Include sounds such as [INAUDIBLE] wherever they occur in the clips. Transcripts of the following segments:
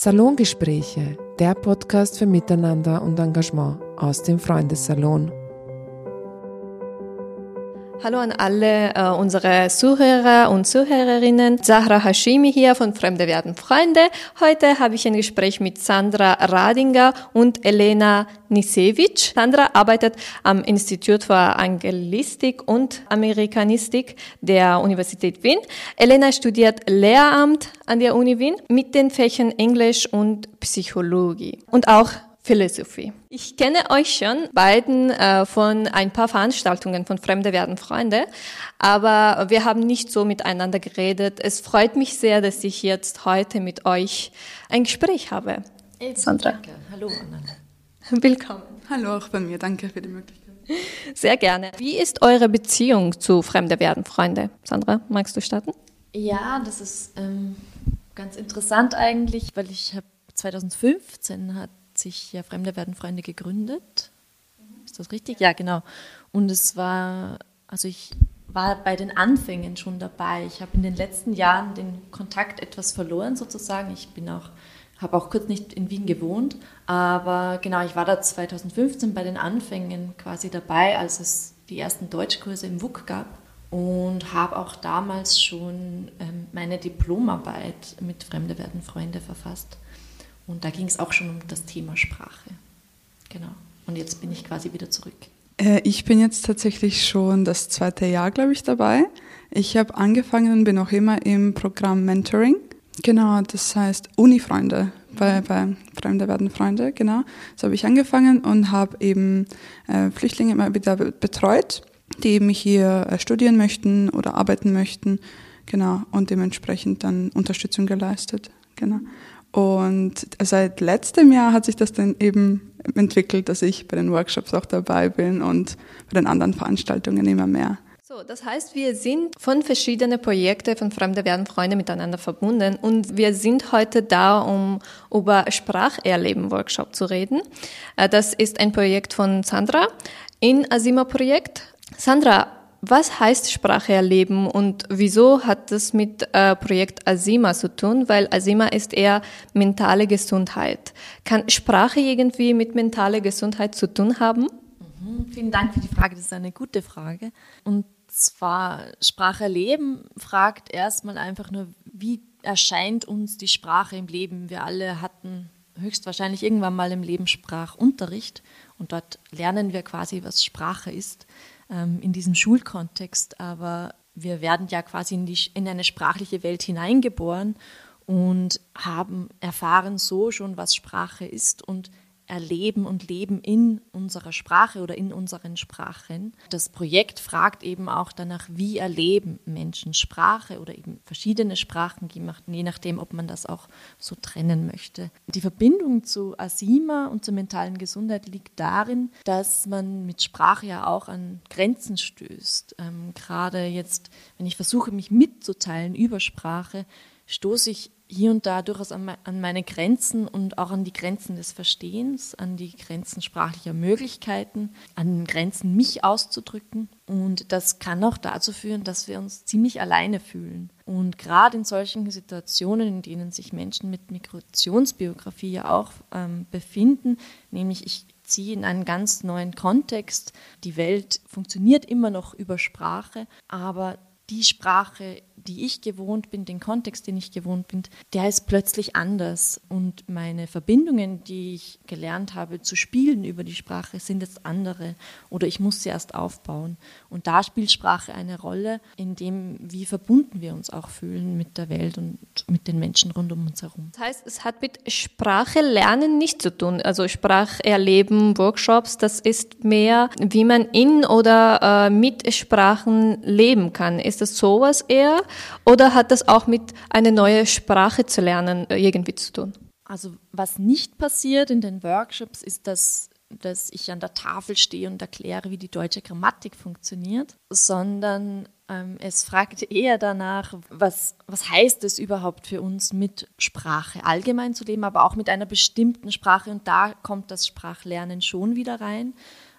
Salongespräche, der Podcast für Miteinander und Engagement aus dem Freundessalon. Hallo an alle äh, unsere Zuhörer und Zuhörerinnen. Zahra Hashimi hier von Fremde werden Freunde. Heute habe ich ein Gespräch mit Sandra Radinger und Elena Nisevich. Sandra arbeitet am Institut für Angelistik und Amerikanistik der Universität Wien. Elena studiert Lehramt an der Uni Wien mit den Fächern Englisch und Psychologie und auch Philosophie. Ich kenne euch schon beiden äh, von ein paar Veranstaltungen von Fremde werden Freunde, aber wir haben nicht so miteinander geredet. Es freut mich sehr, dass ich jetzt heute mit euch ein Gespräch habe. Sandra. Danke. Hallo Anna. Willkommen. Hallo auch bei mir. Danke für die Möglichkeit. Sehr gerne. Wie ist eure Beziehung zu Fremde werden Freunde? Sandra, magst du starten? Ja, das ist ähm, ganz interessant eigentlich, weil ich habe 2015 hat sich ja Fremde werden Freunde gegründet. Ist das richtig? Ja, genau. Und es war, also ich war bei den Anfängen schon dabei. Ich habe in den letzten Jahren den Kontakt etwas verloren sozusagen. Ich bin auch habe auch kurz nicht in Wien gewohnt, aber genau, ich war da 2015 bei den Anfängen quasi dabei, als es die ersten Deutschkurse im WUK gab und habe auch damals schon ähm, meine Diplomarbeit mit Fremde werden Freunde verfasst. Und da ging es auch schon um das Thema Sprache. Genau. Und jetzt bin ich quasi wieder zurück. Äh, ich bin jetzt tatsächlich schon das zweite Jahr, glaube ich, dabei. Ich habe angefangen und bin auch immer im Programm Mentoring. Genau, das heißt Uni-Freunde bei, bei Fremde werden Freunde, genau. So habe ich angefangen und habe eben äh, Flüchtlinge immer wieder betreut, die eben hier äh, studieren möchten oder arbeiten möchten, genau, und dementsprechend dann Unterstützung geleistet, genau. Und seit letztem Jahr hat sich das dann eben entwickelt, dass ich bei den Workshops auch dabei bin und bei den anderen Veranstaltungen immer mehr. So, das heißt, wir sind von verschiedenen Projekten von Fremde werden Freunde miteinander verbunden und wir sind heute da, um über Spracherleben-Workshop zu reden. Äh, das ist ein Projekt von Sandra in Asima Projekt. Sandra, was heißt Sprache erleben und wieso hat das mit äh, Projekt Asima zu tun? Weil Asima ist eher mentale Gesundheit. Kann Sprache irgendwie mit mentaler Gesundheit zu tun haben? Mhm, vielen Dank für die Frage. Das ist eine gute Frage. Und zwar Sprache erleben fragt erstmal einfach nur, wie erscheint uns die Sprache im Leben? Wir alle hatten höchstwahrscheinlich irgendwann mal im Leben Sprachunterricht und dort lernen wir quasi, was Sprache ist ähm, in diesem Schulkontext, aber wir werden ja quasi in, die, in eine sprachliche Welt hineingeboren und haben erfahren so schon, was Sprache ist und erleben und leben in unserer Sprache oder in unseren Sprachen. Das Projekt fragt eben auch danach, wie erleben Menschen Sprache oder eben verschiedene Sprachen, je nachdem, ob man das auch so trennen möchte. Die Verbindung zu Asima und zur mentalen Gesundheit liegt darin, dass man mit Sprache ja auch an Grenzen stößt. Ähm, gerade jetzt, wenn ich versuche, mich mitzuteilen über Sprache, stoße ich hier und da durchaus an, meine Grenzen und auch an die Grenzen des Verstehens, an die Grenzen sprachlicher Möglichkeiten, an Grenzen, mich auszudrücken. Und das kann auch dazu führen, dass wir uns ziemlich alleine fühlen. Und gerade in solchen Situationen, in denen sich Menschen mit Migrationsbiografie ja auch ähm, befinden, nämlich ich ziehe in einen ganz neuen Kontext. Die Welt funktioniert immer noch über Sprache, aber die Sprache, die ich gewohnt bin, den Kontext, den ich gewohnt bin, der ist plötzlich anders. Und meine Verbindungen, die ich gelernt habe zu spielen über die Sprache, sind jetzt andere. Oder ich muss sie erst aufbauen. Und da spielt Sprache eine Rolle, in dem, wie verbunden wir uns auch fühlen mit der Welt und mit den Menschen rund um uns herum. Das heißt, es hat mit Sprache lernen nicht zu tun. Also Spracherleben, Workshops, das ist mehr, wie man in oder äh, mit Sprachen leben kann. Ist das sowas eher? Oder hat das auch mit einer neuen Sprache zu lernen äh, irgendwie zu tun? Also was nicht passiert in den Workshops ist, dass, dass ich an der Tafel stehe und erkläre, wie die deutsche Grammatik funktioniert, sondern ähm, es fragt eher danach, was, was heißt es überhaupt für uns, mit Sprache allgemein zu leben, aber auch mit einer bestimmten Sprache. Und da kommt das Sprachlernen schon wieder rein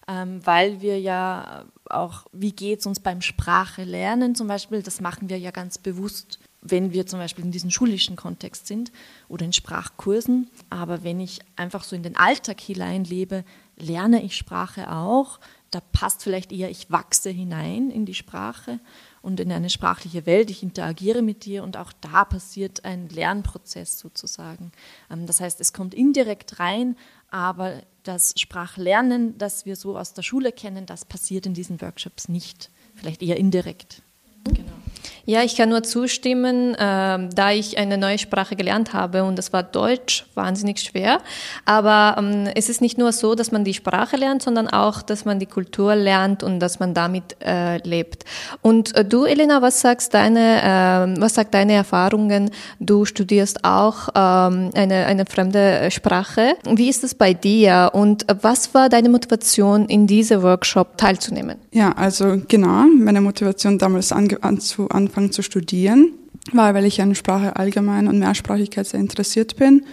ähm, weil wir ja auch, wie geht es uns beim Sprache lernen zum Beispiel, das machen wir ja ganz bewusst wenn wir zum Beispiel in diesem schulischen Kontext sind oder in Sprachkursen. Aber wenn ich einfach so in den Alltag hineinlebe, lerne ich Sprache auch. Da passt vielleicht eher, ich wachse hinein in die Sprache und in eine sprachliche Welt. Ich interagiere mit dir und auch da passiert ein Lernprozess sozusagen. Ähm, das heißt, es kommt indirekt rein, aber das Sprachlernen, das wir so aus der Schule kennen, das passiert in diesen Workshops nicht. Vielleicht eher indirekt. Genau. Ja, ich kann nur zustimmen, äh, da ich eine neue Sprache gelernt habe und das war Deutsch, wahnsinnig schwer. Aber ähm, es ist nicht nur so, dass man die Sprache lernt, sondern auch, dass man die Kultur lernt und dass man damit äh, lebt. Und äh, du, Elena, was sagst deine, äh, was sagt deine Erfahrungen? Du studierst auch ähm, eine, eine fremde Sprache. Wie ist es bei dir und was war deine Motivation, in diese Workshop teilzunehmen? Ja, also genau, meine Motivation damals an, an, zu Anfang angefangen zu studieren, war, weil ich an Sprache allgemein und Mehrsprachigkeit sehr interessiert bin.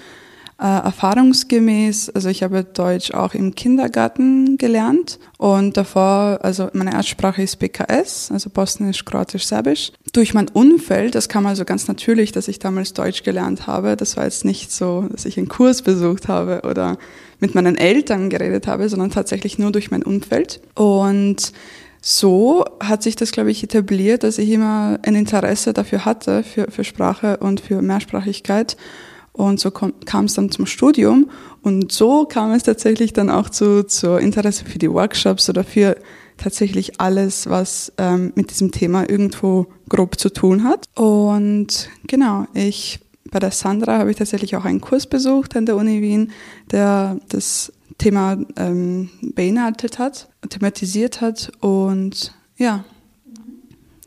Äh, erfahrungsgemäß, also ich habe Deutsch auch im Kindergarten gelernt und davor, also meine Erstsprache ist BKS, also Bosnisch, Kroatisch, Serbisch. Durch mein Umfeld, das kam also ganz natürlich, dass ich damals Deutsch gelernt habe. Das war jetzt nicht so, dass ich einen Kurs besucht habe oder mit meinen Eltern geredet habe, sondern tatsächlich nur durch mein Umfeld. Und so hat sich das, glaube ich, etabliert, dass ich immer ein Interesse dafür hatte, für, für Sprache und für Mehrsprachigkeit. Und so kam es dann zum Studium. Und so kam es tatsächlich dann auch zu, zu Interesse für die Workshops oder für tatsächlich alles, was ähm, mit diesem Thema irgendwo grob zu tun hat. Und genau, ich bei der Sandra habe ich tatsächlich auch einen Kurs besucht an der Uni Wien, der das Thema ähm, beinhaltet hat, thematisiert hat und ja,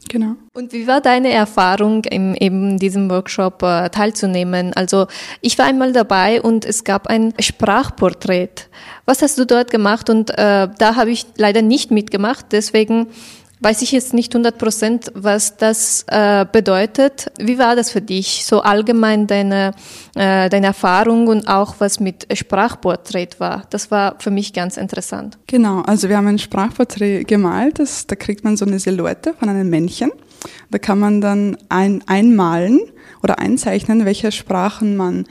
genau. Und wie war deine Erfahrung, in eben diesem Workshop äh, teilzunehmen? Also ich war einmal dabei und es gab ein Sprachporträt. Was hast du dort gemacht? Und äh, da habe ich leider nicht mitgemacht, deswegen weiß ich jetzt nicht 100 Prozent, was das äh, bedeutet. Wie war das für dich? So allgemein deine, äh, deine Erfahrung und auch was mit Sprachporträt war. Das war für mich ganz interessant. Genau, also wir haben ein Sprachporträt gemalt. Das, da kriegt man so eine Silhouette von einem Männchen. Da kann man dann ein, einmalen oder einzeichnen, welche Sprachen man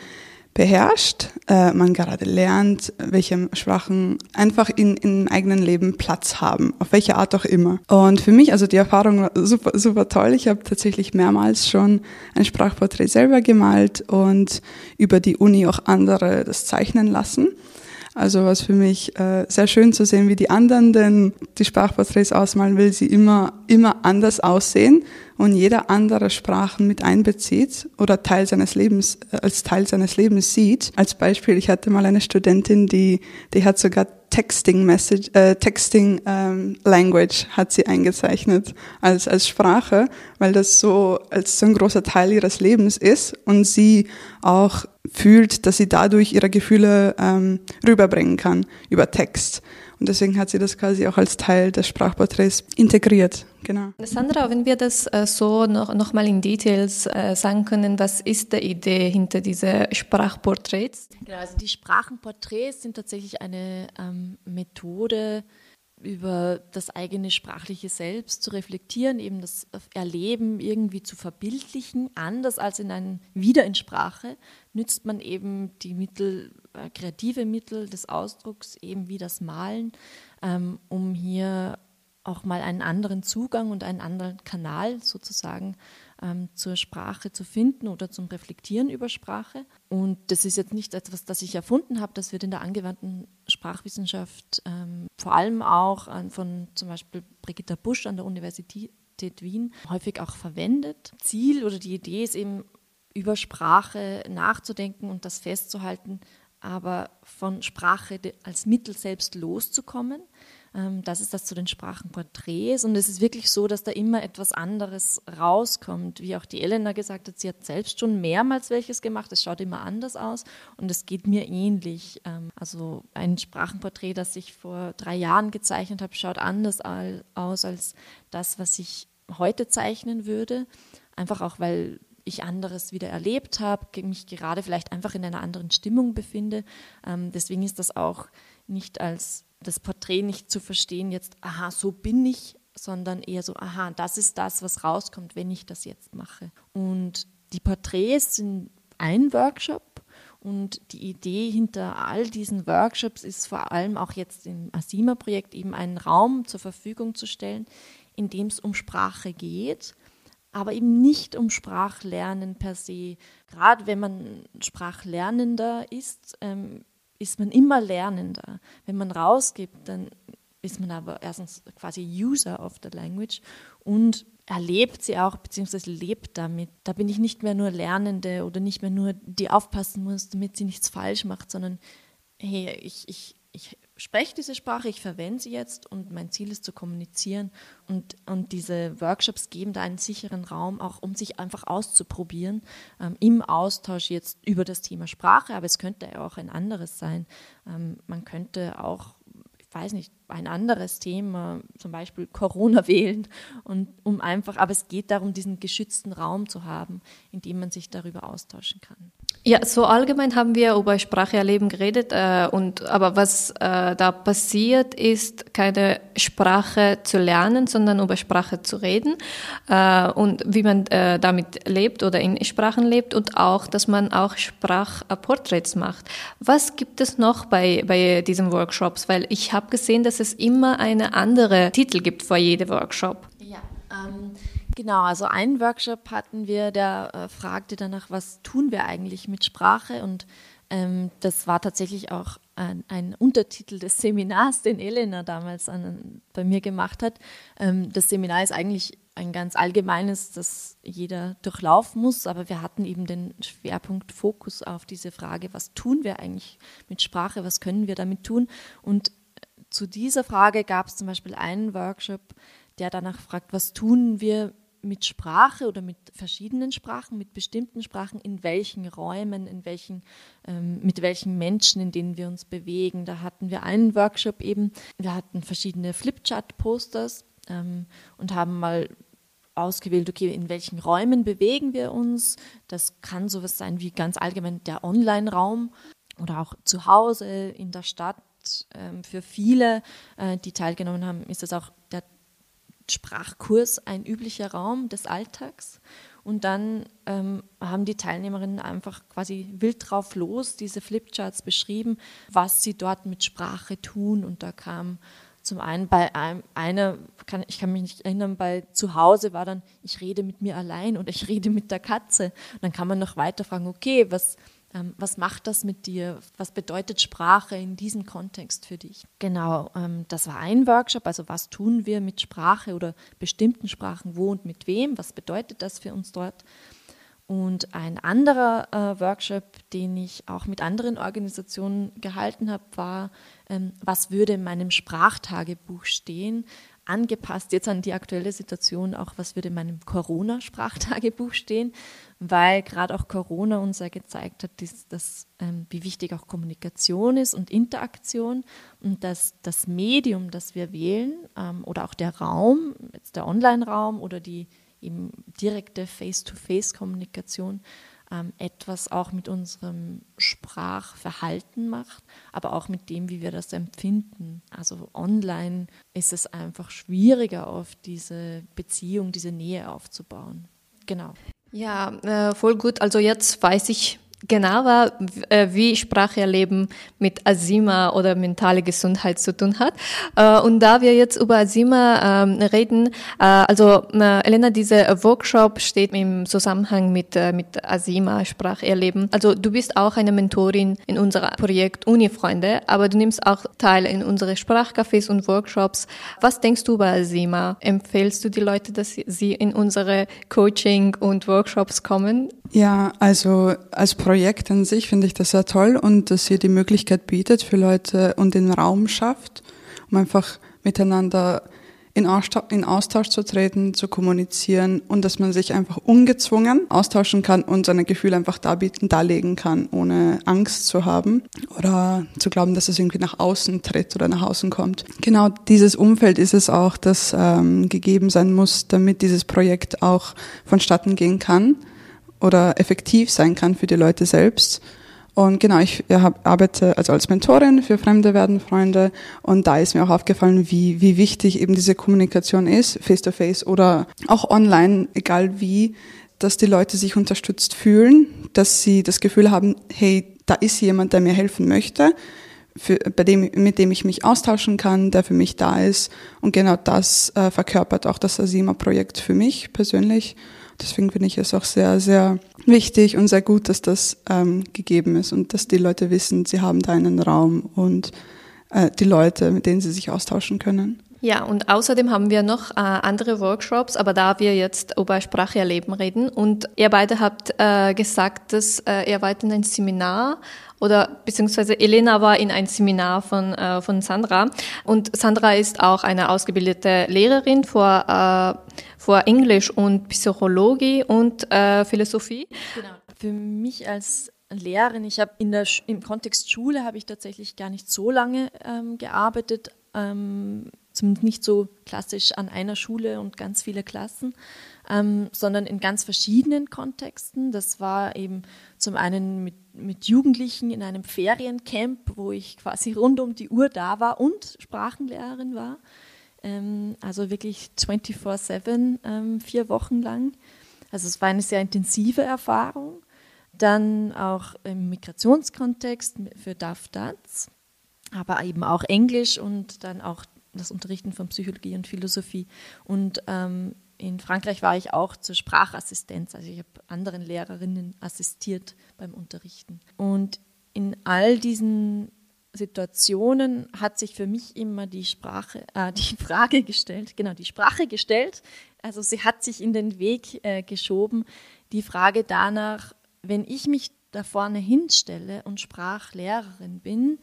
beherrscht, äh, man gerade lernt, welche Sprachen einfach in, im eigenen Leben Platz haben, auf welche Art auch immer. Und für mich, also die Erfahrung war super, super toll. Ich habe tatsächlich mehrmals schon ein Sprachporträt selber gemalt und über die Uni auch andere das zeichnen lassen. Also was für mich äh, sehr schön zu sehen, wie die anderen denn die Sprachporträts ausmalen, weil sie immer, immer anders aussehen und jeder andere Sprachen mit einbezieht oder Teil seines Lebens, äh, als Teil seines Lebens sieht. Als Beispiel, ich hatte mal eine Studentin, die, die hat sogar Texting Message, äh, Texting ähm, Language hat sie eingezeichnet als als Sprache, weil das so als so ein großer Teil ihres Lebens ist und sie auch fühlt, dass sie dadurch ihre Gefühle ähm, rüberbringen kann über Text. Und deswegen hat sie das quasi auch als Teil des Sprachporträts integriert. Genau. Sandra, wenn wir das äh, so noch, noch mal in Details äh, sagen können, was ist die Idee hinter diesen Sprachporträts? Genau, also die Sprachenporträts sind tatsächlich eine ähm, Methode, über das eigene sprachliche Selbst zu reflektieren, eben das Erleben irgendwie zu verbildlichen. Anders als in ein, wieder in Sprache nützt man eben die Mittel, kreative Mittel des Ausdrucks, eben wie das Malen, ähm, um hier auch mal einen anderen Zugang und einen anderen Kanal sozusagen ähm, zur Sprache zu finden oder zum Reflektieren über Sprache. Und das ist jetzt nicht etwas, das ich erfunden habe, das wird in der angewandten Sprachwissenschaft ähm, vor allem auch an, von zum Beispiel Brigitta Busch an der Universität Wien häufig auch verwendet. Ziel oder die Idee ist eben, über Sprache nachzudenken und das festzuhalten, aber von Sprache als Mittel selbst loszukommen ähm, das ist das zu den Sprachenporträts. Und es ist wirklich so, dass da immer etwas anderes rauskommt. Wie auch die Elena gesagt hat, sie hat selbst schon mehrmals welches gemacht. Es schaut immer anders aus und es geht mir ähnlich. Ähm, also ein Sprachenporträt, das ich vor drei Jahren gezeichnet habe, schaut anders aus als das, was ich heute zeichnen würde. Einfach auch, weil ich anderes wieder erlebt habe, mich gerade vielleicht einfach in einer anderen Stimmung befinde. Ähm, deswegen ist das auch nicht als das Porträt nicht zu verstehen, jetzt, aha, so bin ich, sondern eher so, aha, das ist das, was rauskommt, wenn ich das jetzt mache. Und die Porträts sind ein Workshop und die Idee hinter all diesen Workshops ist vor allem auch jetzt im ASIMA-Projekt eben einen Raum zur Verfügung zu stellen, in dem es um Sprache geht, aber eben nicht um Sprachlernen per se. Gerade wenn man Sprachlernender ist, ähm, ist man immer Lernender. Wenn man rausgibt, dann ist man aber erstens quasi User of the Language und erlebt sie auch, beziehungsweise lebt damit. Da bin ich nicht mehr nur Lernende oder nicht mehr nur, die aufpassen muss, damit sie nichts falsch macht, sondern hey, ich, ich, ich spreche diese Sprache, ich verwende sie jetzt und mein Ziel ist zu kommunizieren. Und, und diese Workshops geben da einen sicheren Raum, auch um sich einfach auszuprobieren ähm, im Austausch jetzt über das Thema Sprache, aber es könnte ja auch ein anderes sein. Ähm, man könnte auch weiß nicht, ein anderes Thema, zum Beispiel Corona wählen und um einfach, aber es geht darum, diesen geschützten Raum zu haben, in dem man sich darüber austauschen kann. Ja, so allgemein haben wir über Sprache erleben geredet äh, und aber was äh, da passiert ist, keine Sprache zu lernen, sondern über Sprache zu reden äh, und wie man äh, damit lebt oder in Sprachen lebt und auch, dass man auch Sprachporträts macht. Was gibt es noch bei bei diesen Workshops? Weil ich habe gesehen, dass es immer eine andere Titel gibt vor jedem Workshop. Ja. Ähm Genau, also einen Workshop hatten wir, der äh, fragte danach, was tun wir eigentlich mit Sprache und ähm, das war tatsächlich auch ein, ein, Untertitel des Seminars, den Elena damals an, bei mir gemacht hat. Ähm, das Seminar ist eigentlich ein ganz allgemeines, das jeder durchlaufen muss, aber wir hatten eben den Schwerpunkt Fokus auf diese Frage, was tun wir eigentlich mit Sprache, was können wir damit tun? Und zu dieser Frage gab es zum Beispiel einen Workshop, der danach fragt, was tun wir mit Sprache oder mit verschiedenen Sprachen, mit bestimmten Sprachen, in welchen Räumen, in welchen, ähm, mit welchen Menschen, in denen wir uns bewegen. Da hatten wir einen Workshop eben, wir hatten verschiedene Flipchart-Posters ähm, und haben mal ausgewählt, okay, in welchen Räumen bewegen wir uns. Das kann sowas sein wie ganz allgemein der Online-Raum oder auch zu Hause in der Stadt. Ähm, für viele, äh, die teilgenommen haben, ist das auch Sprachkurs ein üblicher Raum des Alltags. Und dann ähm, haben die Teilnehmerinnen einfach quasi wild drauf los diese Flipcharts beschrieben, was sie dort mit Sprache tun. Und da kam zum einen bei einem, einer, kann, ich kann mich nicht erinnern, bei zu Hause war dann, ich rede mit mir allein und ich rede mit der Katze. Und dann kann man noch weiter fragen, okay, was, was macht das mit dir? Was bedeutet Sprache in diesem Kontext für dich? Genau, ähm, das war ein Workshop. Also was tun wir mit Sprache oder bestimmten Sprachen, wo und mit wem? Was bedeutet das für uns dort? Und ein anderer äh, Workshop, den ich auch mit anderen Organisationen gehalten habe, war, ähm, was würde in meinem Sprachtagebuch stehen? Angepasst jetzt an die aktuelle Situation auch, was würde in meinem Corona-Sprachtagebuch stehen, weil gerade auch Corona uns ja gezeigt hat, dass, dass ähm, wie wichtig auch Kommunikation ist und Interaktion und dass das Medium, das wir wählen ähm, oder auch der Raum, jetzt der Online-Raum oder die eben direkte Face-to-Face-Kommunikation ähm, etwas auch mit unserem Sprachverhalten macht, aber auch mit dem, wie wir das empfinden. Also online ist es einfach schwieriger, auf diese Beziehung, diese Nähe aufzubauen. Genau. Ja, äh, voll gut. Also jetzt weiß ich genauer, äh, wie Spracherleben mit Asima oder mentale Gesundheit zu tun hat. Äh, und da wir jetzt über Asima ähm, reden, äh, also Elena, dieser Workshop steht im Zusammenhang mit, mit Asima Spracherleben. Also du bist auch eine Mentorin in unserem Projekt Uni-Freunde, aber du nimmst auch teil in unsere Sprachcafés und Workshops. Was denkst du über Asima? Empfehlst du die Leute, dass sie in unsere Coaching und Workshops kommen? Ja, also als Projekt an sich finde ich das sehr toll und dass ihr die Möglichkeit bietet für Leute und den Raum schafft, um einfach miteinander in Austausch, zu treten, zu kommunizieren und dass man sich einfach ungezwungen austauschen kann und seine Gefühle einfach darbieten, darlegen kann, ohne Angst zu haben oder zu glauben, dass es irgendwie nach außen tritt oder nach außen kommt. Genau dieses Umfeld ist es auch, das ähm, gegeben sein muss, damit dieses Projekt auch vonstatten gehen kann oder effektiv sein kann für die Leute selbst. Und genau, ich hab, arbeite also als Mentorin für Fremde werden Freunde und da ist mir auch aufgefallen, wie, wie wichtig eben diese Kommunikation ist, face-to-face -face oder auch online, egal wie, dass die Leute sich unterstützt fühlen, dass sie das Gefühl haben, hey, da ist jemand, der mir helfen möchte, für, bei dem, mit dem ich mich austauschen kann, der für mich da ist. Und genau das äh, verkörpert auch das Asima-Projekt für mich persönlich. Deswegen finde ich es auch sehr, sehr wichtig und sehr gut, dass das ähm, gegeben ist und dass die Leute wissen, sie haben da einen Raum und äh, die Leute, mit denen sie sich austauschen können. Ja, und außerdem haben wir noch äh, andere Workshops, aber da wir jetzt über Sprache erleben reden und ihr beide habt äh, gesagt, dass äh, ihr weiter in ein Seminar oder beziehungsweise Elena war in ein Seminar von, äh, von Sandra und Sandra ist auch eine ausgebildete Lehrerin für, äh, für Englisch und Psychologie und äh, Philosophie. Genau. Für mich als Lehrerin, ich habe in der im Kontext Schule habe ich tatsächlich gar nicht so lange ähm, gearbeitet, ähm, zumindest nicht so klassisch an einer Schule und ganz viele Klassen, ähm, sondern in ganz verschiedenen Kontexten. Das war eben zum einen mit, mit Jugendlichen in einem Feriencamp, wo ich quasi rund um die Uhr da war und Sprachenlehrerin war. Ähm, also wirklich 24-7, ähm, vier Wochen lang. Also es war eine sehr intensive Erfahrung. Dann auch im Migrationskontext für DAF-DATS, aber eben auch Englisch und dann auch das Unterrichten von Psychologie und Philosophie. Und ähm, in Frankreich war ich auch zur Sprachassistenz, also ich habe anderen Lehrerinnen assistiert beim Unterrichten. Und in all diesen Situationen hat sich für mich immer die Sprache, äh, die [LAUGHS] Frage gestellt, genau, die Sprache gestellt. Also sie hat sich in den Weg äh, geschoben, die Frage danach, wenn ich mich da vorne hinstelle und Sprachlehrerin bin,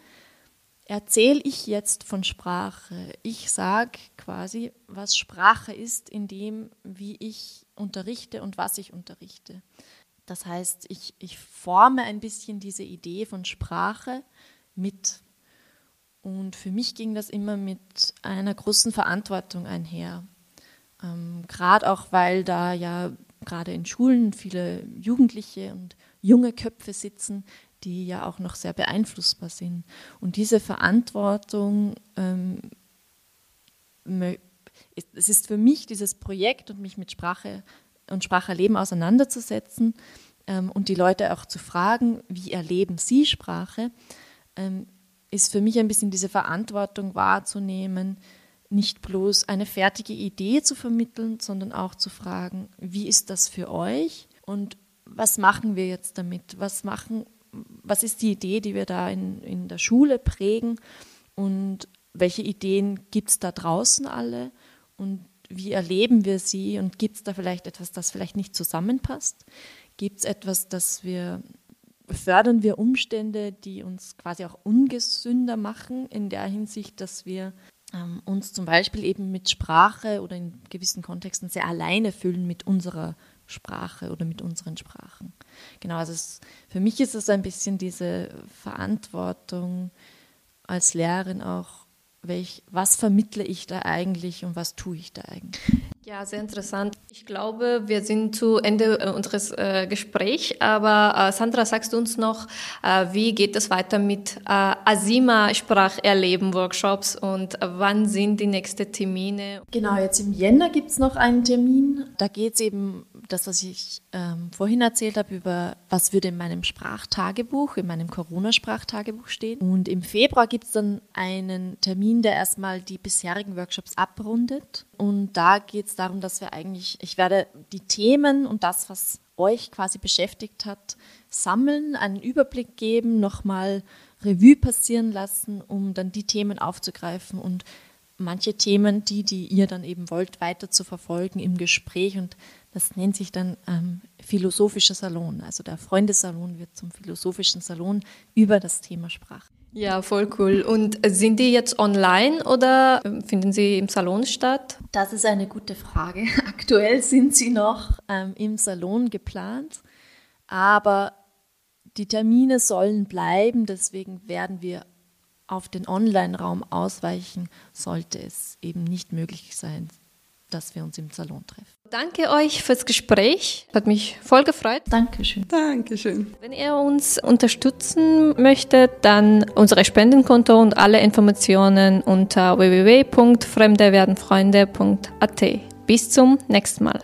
erzähle ich jetzt von Sprache. Ich sage quasi, was Sprache ist, in dem, wie ich unterrichte und was ich unterrichte. Das heißt, ich, ich forme ein bisschen diese Idee von Sprache mit. Und für mich ging das immer mit einer großen Verantwortung einher. Ähm, gerade auch, weil da ja gerade in Schulen viele Jugendliche und junge Köpfe sitzen, die ja auch noch sehr beeinflussbar sind. Und diese Verantwortung, ähm, es ist für mich dieses Projekt und mich mit Sprache und Spracherleben auseinanderzusetzen ähm, und die Leute auch zu fragen, wie erleben sie Sprache, ähm, ist für mich ein bisschen diese Verantwortung wahrzunehmen, nicht bloß eine fertige Idee zu vermitteln, sondern auch zu fragen, wie ist das für euch und was machen wir jetzt damit? Was machen, was ist die Idee, die wir da in, in der Schule prägen und welche Ideen gibt es da draußen alle und wie erleben wir sie und gibt es da vielleicht etwas, das vielleicht nicht zusammenpasst? Gibt es etwas, das wir fördern wir Umstände, die uns quasi auch ungesünder machen, in der Hinsicht, dass wir ähm, uns zum Beispiel eben mit Sprache oder in gewissen Kontexten sehr alleine fühlen mit unserer Sprache oder mit unseren Sprachen. Genau, also es, für mich ist es ein bisschen diese Verantwortung als Lehrerin auch, welch, was vermittle ich da eigentlich und was tue ich da eigentlich. Ja, sehr interessant. Ich glaube, wir sind zu Ende äh, unseres äh, Gesprächs, aber äh, Sandra, sagst du uns noch, äh, wie geht es weiter mit äh, Asima Spracherleben Workshops und wann sind die nächsten Termine? Genau, jetzt im Jänner gibt es noch einen Termin. Da geht es eben das, was ich ähm, vorhin erzählt habe, über was würde in meinem Sprachtagebuch, in meinem Corona-Sprachtagebuch stehen. Und im Februar gibt es dann einen Termin, der erstmal die bisherigen Workshops abrundet. Und da geht es darum, dass wir eigentlich, ich werde die Themen und das, was euch quasi beschäftigt hat, sammeln, einen Überblick geben, nochmal Revue passieren lassen, um dann die Themen aufzugreifen und manche Themen, die, die ihr dann eben wollt, weiter zu verfolgen im Gespräch. Und das nennt sich dann ähm, philosophischer Salon. Also der Freundesalon wird zum philosophischen Salon über das Thema Sprache. Ja, voll cool. Und sind die jetzt online oder ähm, finden sie im Salon statt? Das ist eine gute Frage. [LAUGHS] Aktuell sind sie noch ähm, im Salon geplant, aber die Termine sollen bleiben. Deswegen werden wir auf den Online-Raum ausweichen, sollte es eben nicht möglich sein, dass wir uns im Salon treffen. Danke euch fürs Gespräch. Hat mich voll gefreut. Dankeschön. Dankeschön. Wenn ihr uns unterstützen möchtet, dann unsere Spendenkonto und alle Informationen unter www.fremdewerdenfreunde.at. Bis zum nächsten Mal.